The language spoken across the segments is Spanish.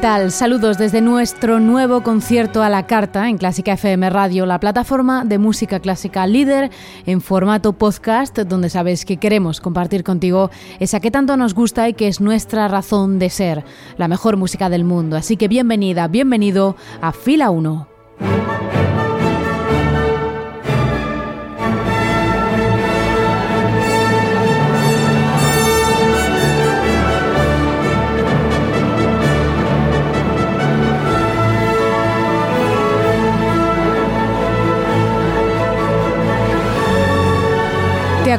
Tal? Saludos desde nuestro nuevo concierto a la carta en Clásica FM Radio, la plataforma de música clásica líder en formato podcast, donde sabes que queremos compartir contigo esa que tanto nos gusta y que es nuestra razón de ser, la mejor música del mundo. Así que bienvenida, bienvenido a Fila 1.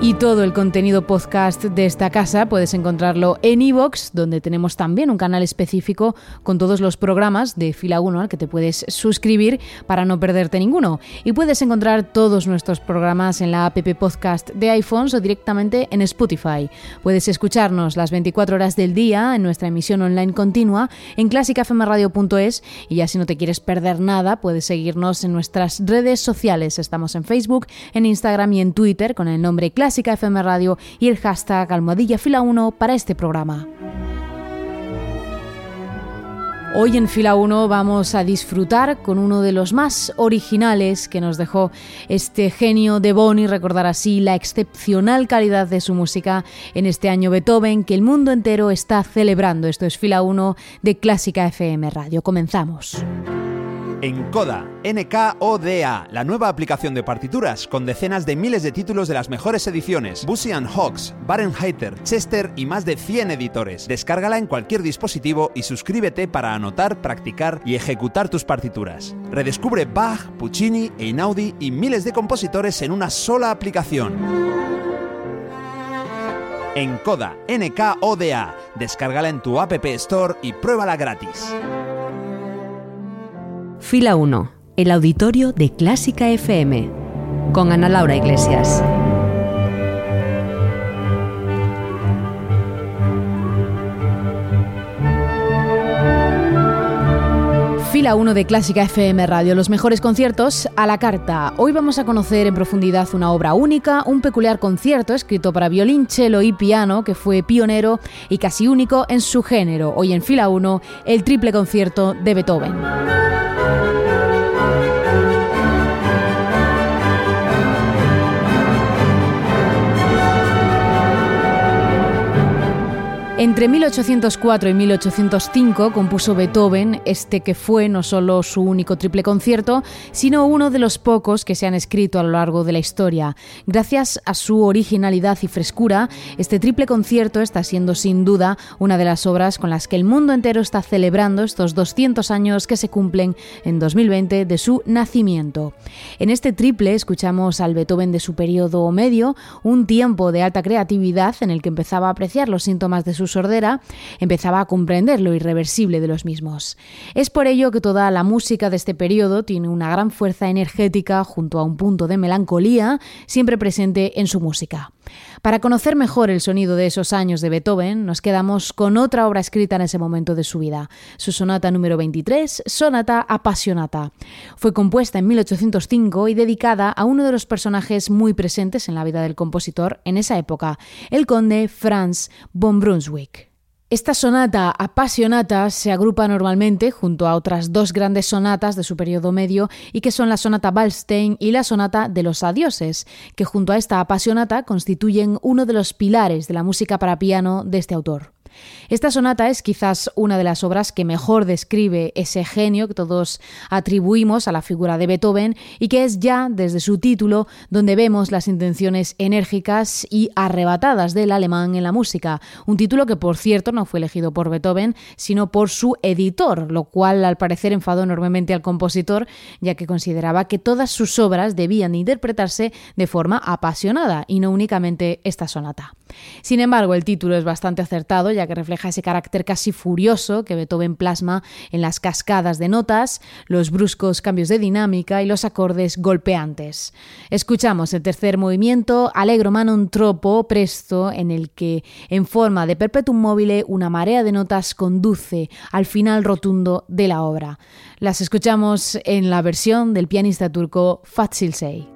Y todo el contenido podcast de esta casa puedes encontrarlo en iVoox, donde tenemos también un canal específico con todos los programas de Fila 1 al que te puedes suscribir para no perderte ninguno. Y puedes encontrar todos nuestros programas en la app podcast de iPhones o directamente en Spotify. Puedes escucharnos las 24 horas del día en nuestra emisión online continua en clásicafmradio.es y ya si no te quieres perder nada, puedes seguirnos en nuestras redes sociales. Estamos en Facebook, en Instagram y en Twitter con el nombre Clásica Clásica FM Radio y el hashtag Almohadilla Fila 1 para este programa. Hoy en Fila 1 vamos a disfrutar con uno de los más originales que nos dejó este genio de Boni, recordar así la excepcional calidad de su música en este año Beethoven que el mundo entero está celebrando. Esto es Fila 1 de Clásica FM Radio. Comenzamos. Encoda, NKODA, la nueva aplicación de partituras con decenas de miles de títulos de las mejores ediciones, Busy Hawks, Barenheiter, Chester y más de 100 editores. Descárgala en cualquier dispositivo y suscríbete para anotar, practicar y ejecutar tus partituras. Redescubre Bach, Puccini, Einaudi y miles de compositores en una sola aplicación. Encoda, NKODA. Descárgala en tu App Store y pruébala gratis. Fila 1, el auditorio de Clásica FM, con Ana Laura Iglesias. Fila 1 de Clásica FM Radio, los mejores conciertos a la carta. Hoy vamos a conocer en profundidad una obra única, un peculiar concierto escrito para violín, cello y piano que fue pionero y casi único en su género. Hoy en Fila 1, el triple concierto de Beethoven. Entre 1804 y 1805 compuso Beethoven este que fue no solo su único triple concierto, sino uno de los pocos que se han escrito a lo largo de la historia. Gracias a su originalidad y frescura, este triple concierto está siendo sin duda una de las obras con las que el mundo entero está celebrando estos 200 años que se cumplen en 2020 de su nacimiento. En este triple escuchamos al Beethoven de su periodo medio, un tiempo de alta creatividad en el que empezaba a apreciar los síntomas de su sordera, empezaba a comprender lo irreversible de los mismos. Es por ello que toda la música de este periodo tiene una gran fuerza energética junto a un punto de melancolía siempre presente en su música. Para conocer mejor el sonido de esos años de Beethoven, nos quedamos con otra obra escrita en ese momento de su vida, su sonata número 23, Sonata Apasionata. Fue compuesta en 1805 y dedicada a uno de los personajes muy presentes en la vida del compositor en esa época, el conde Franz von Brunswick. Esta sonata apasionata se agrupa normalmente junto a otras dos grandes sonatas de su periodo medio y que son la sonata Waldstein y la sonata de los adioses, que junto a esta apasionata constituyen uno de los pilares de la música para piano de este autor. Esta sonata es quizás una de las obras que mejor describe ese genio que todos atribuimos a la figura de Beethoven y que es ya desde su título donde vemos las intenciones enérgicas y arrebatadas del alemán en la música, un título que por cierto no fue elegido por Beethoven, sino por su editor, lo cual al parecer enfadó enormemente al compositor, ya que consideraba que todas sus obras debían interpretarse de forma apasionada y no únicamente esta sonata. Sin embargo, el título es bastante acertado, ya que refleja ese carácter casi furioso que Beethoven plasma en las cascadas de notas, los bruscos cambios de dinámica y los acordes golpeantes. Escuchamos el tercer movimiento, Allegro ma non troppo, presto, en el que, en forma de perpetuum mobile, una marea de notas conduce al final rotundo de la obra. Las escuchamos en la versión del pianista turco Fatsil Sey.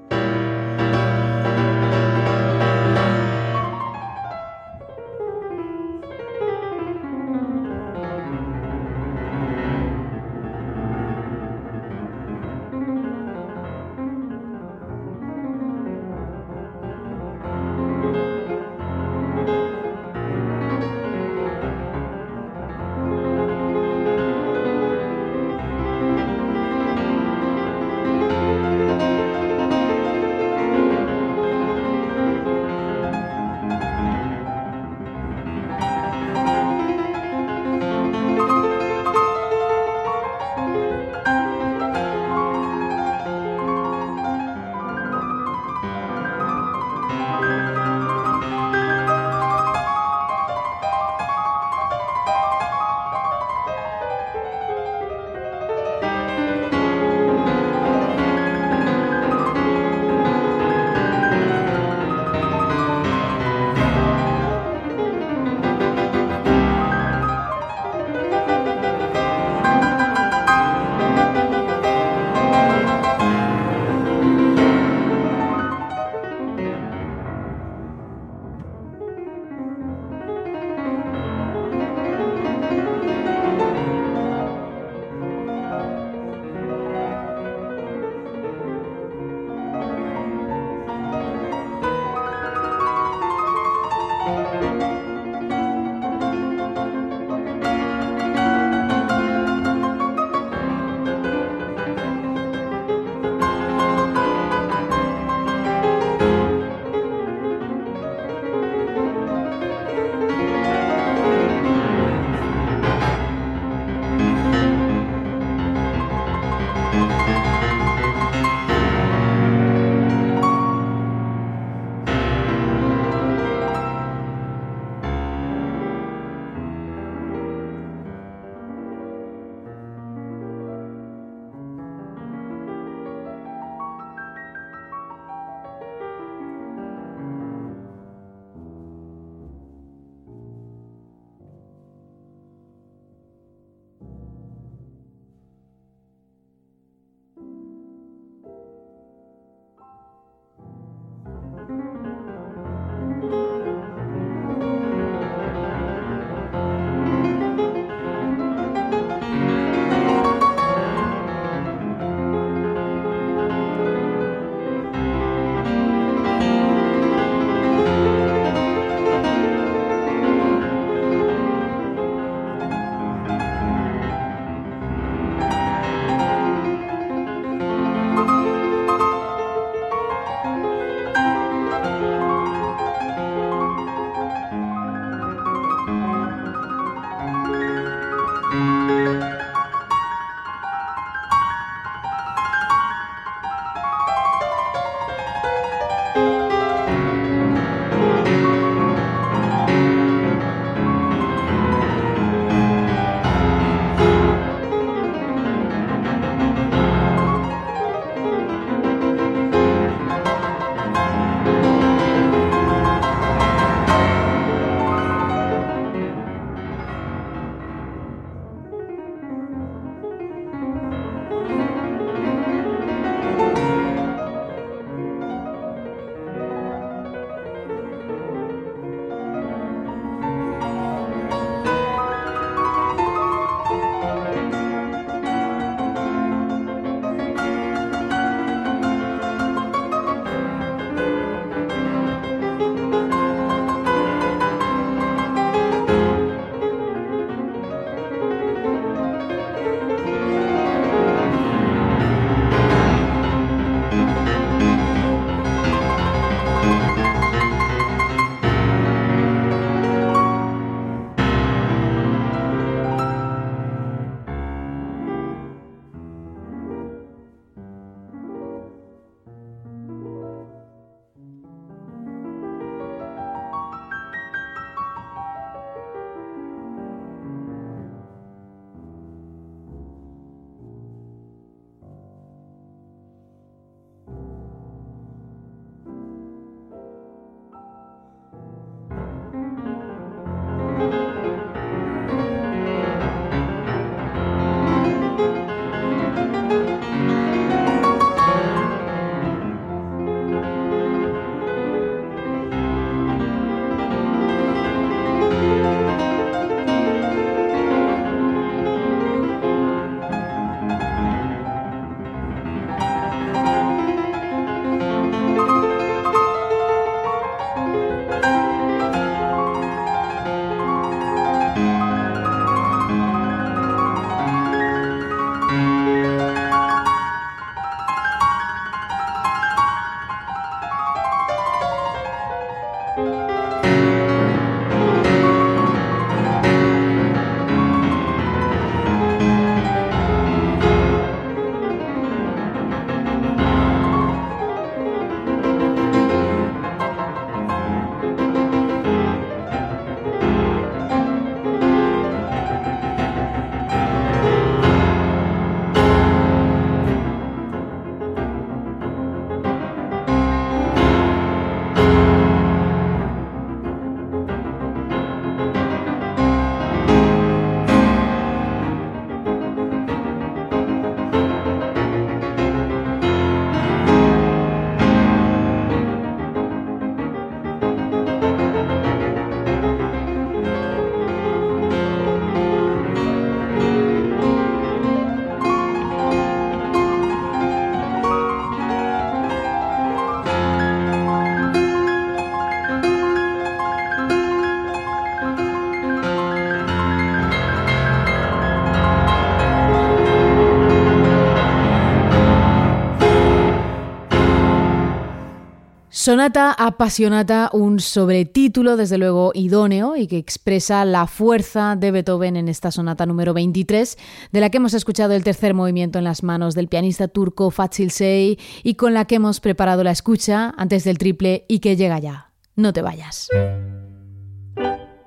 Sonata Apasionata, un sobretítulo desde luego idóneo y que expresa la fuerza de Beethoven en esta sonata número 23, de la que hemos escuchado el tercer movimiento en las manos del pianista turco Fatsil Sey y con la que hemos preparado la escucha antes del triple y que llega ya. No te vayas.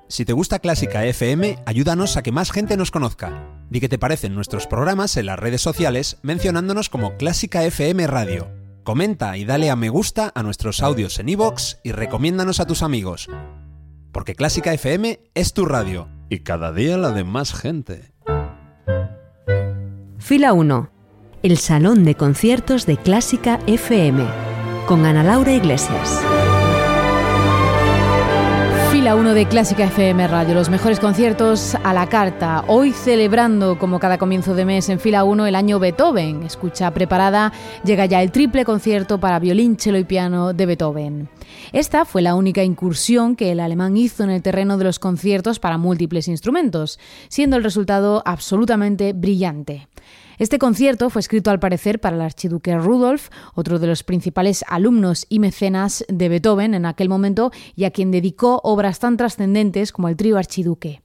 Si te gusta Clásica FM, ayúdanos a que más gente nos conozca. Di que te parecen nuestros programas en las redes sociales mencionándonos como Clásica FM Radio. Comenta y dale a me gusta a nuestros audios en iVoox y recomiéndanos a tus amigos. Porque Clásica FM es tu radio y cada día la de más gente. Fila 1. El Salón de Conciertos de Clásica FM. Con Ana Laura Iglesias. Fila 1 de Clásica FM Radio, los mejores conciertos a la carta. Hoy celebrando, como cada comienzo de mes, en Fila 1 el año Beethoven. Escucha preparada, llega ya el triple concierto para violín, cello y piano de Beethoven. Esta fue la única incursión que el alemán hizo en el terreno de los conciertos para múltiples instrumentos, siendo el resultado absolutamente brillante. Este concierto fue escrito al parecer para el archiduque Rudolf, otro de los principales alumnos y mecenas de Beethoven en aquel momento y a quien dedicó obras tan trascendentes como el trío archiduque.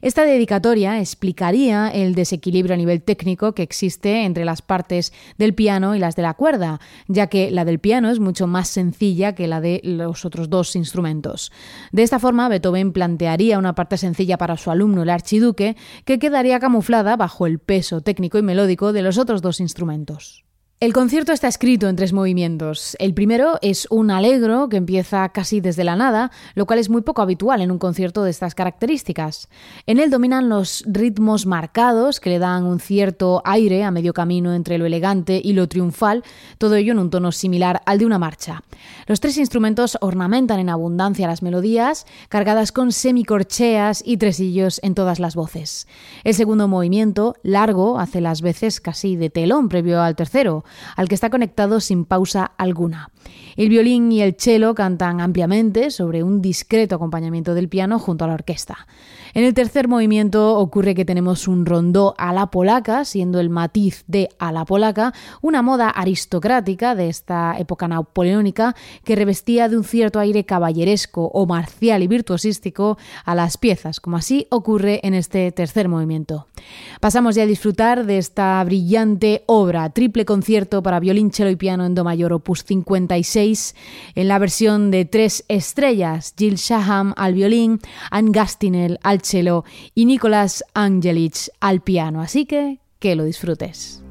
Esta dedicatoria explicaría el desequilibrio a nivel técnico que existe entre las partes del piano y las de la cuerda, ya que la del piano es mucho más sencilla que la de los otros dos instrumentos. De esta forma, Beethoven plantearía una parte sencilla para su alumno, el archiduque, que quedaría camuflada bajo el peso técnico y melódico de los otros dos instrumentos. El concierto está escrito en tres movimientos. El primero es un alegro que empieza casi desde la nada, lo cual es muy poco habitual en un concierto de estas características. En él dominan los ritmos marcados que le dan un cierto aire a medio camino entre lo elegante y lo triunfal, todo ello en un tono similar al de una marcha. Los tres instrumentos ornamentan en abundancia las melodías, cargadas con semicorcheas y tresillos en todas las voces. El segundo movimiento, largo, hace las veces casi de telón previo al tercero al que está conectado sin pausa alguna. El violín y el cello cantan ampliamente sobre un discreto acompañamiento del piano junto a la orquesta. En el tercer movimiento ocurre que tenemos un rondó a la polaca, siendo el matiz de a la polaca una moda aristocrática de esta época napoleónica que revestía de un cierto aire caballeresco o marcial y virtuosístico a las piezas, como así ocurre en este tercer movimiento. Pasamos ya a disfrutar de esta brillante obra, triple concierto para violín, cello y piano en do mayor opus 56, en la versión de tres estrellas, Jill Shaham al violín, Anne Gastinel al cello y Nicolás Angelic al piano. Así que que lo disfrutes.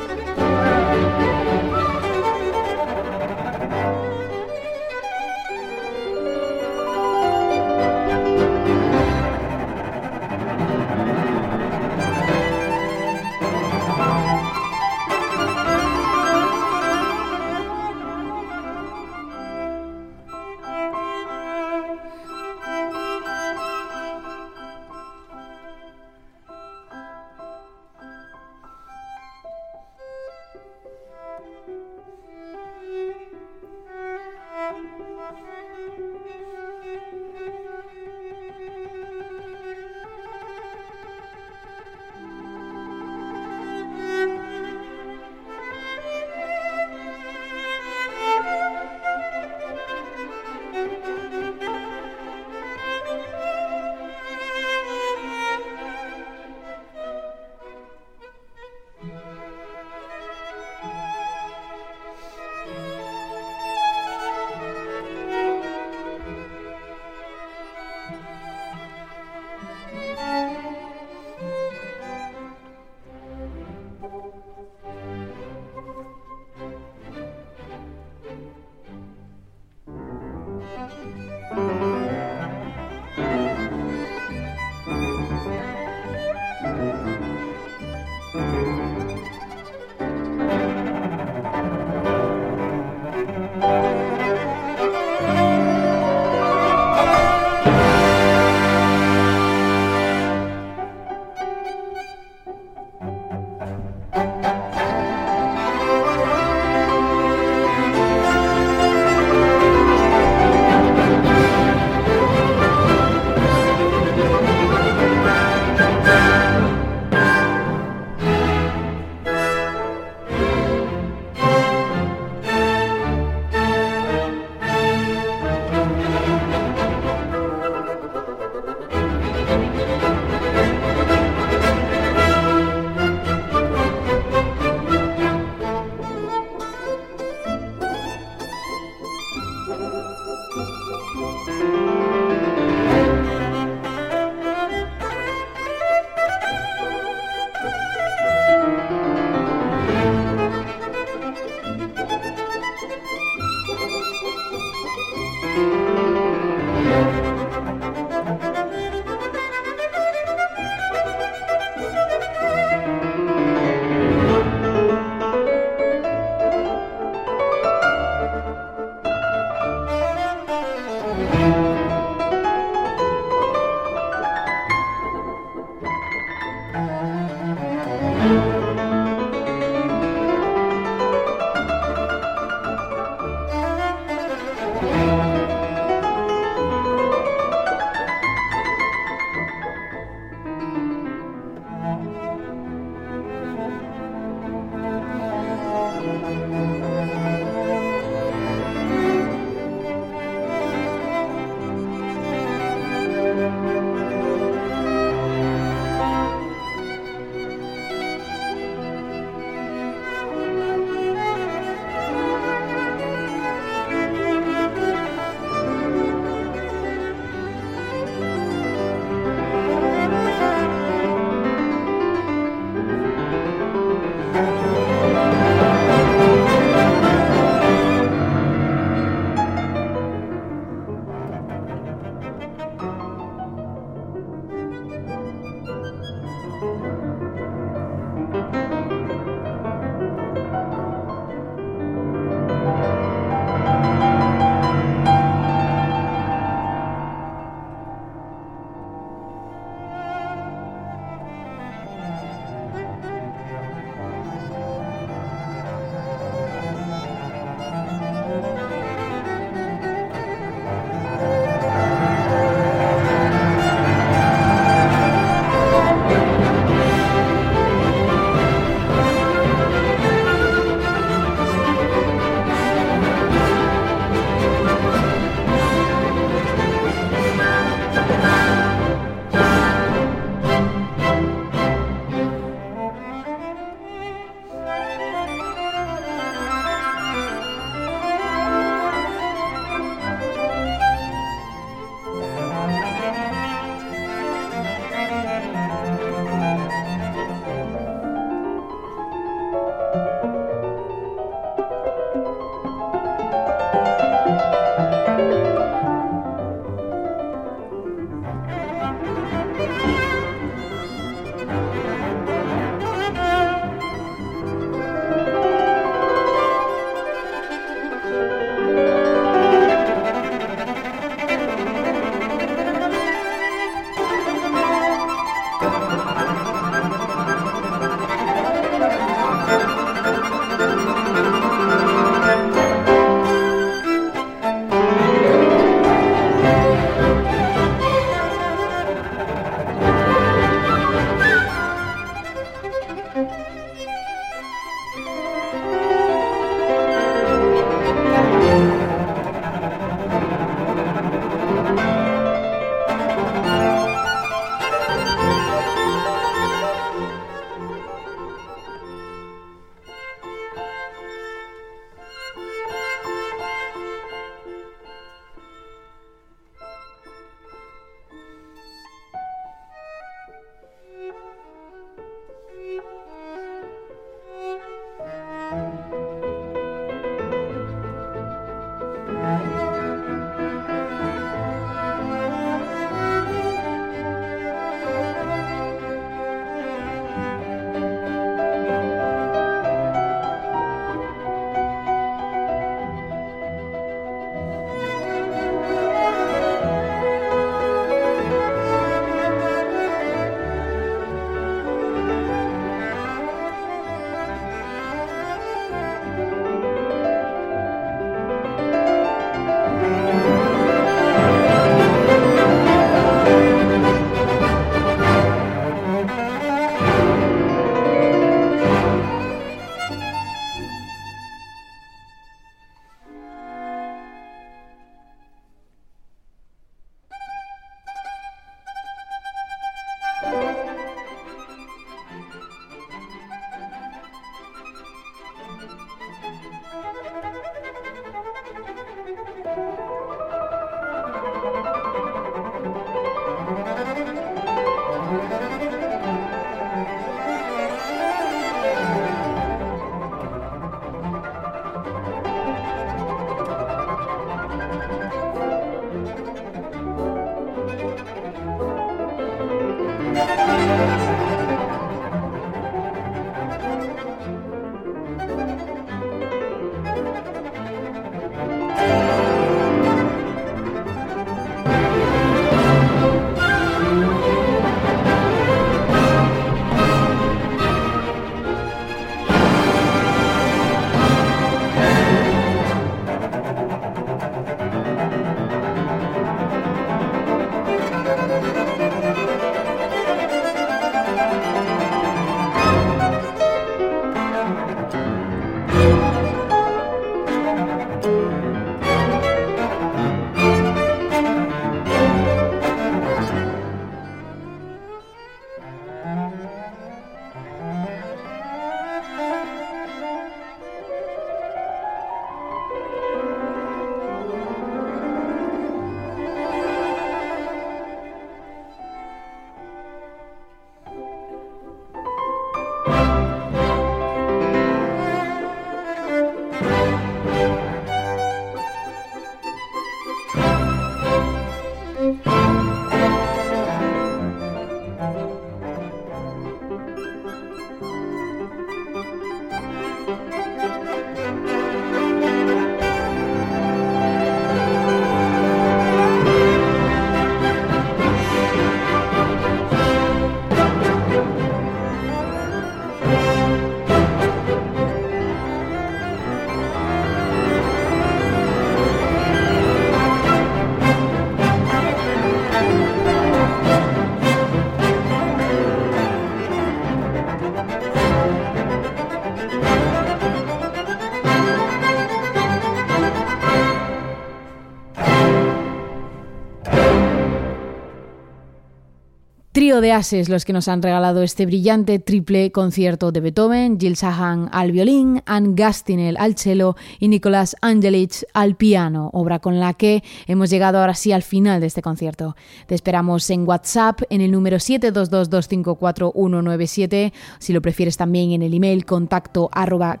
De ases los que nos han regalado este brillante triple concierto de Beethoven, Jill Sahan al violín, Anne Gastinel al cello y Nicolás Angelich al piano, obra con la que hemos llegado ahora sí al final de este concierto. Te esperamos en WhatsApp en el número 722254197, si lo prefieres también en el email contacto arroba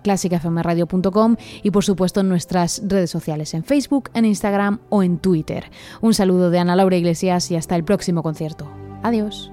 y por supuesto en nuestras redes sociales en Facebook, en Instagram o en Twitter. Un saludo de Ana Laura Iglesias y hasta el próximo concierto. Adiós.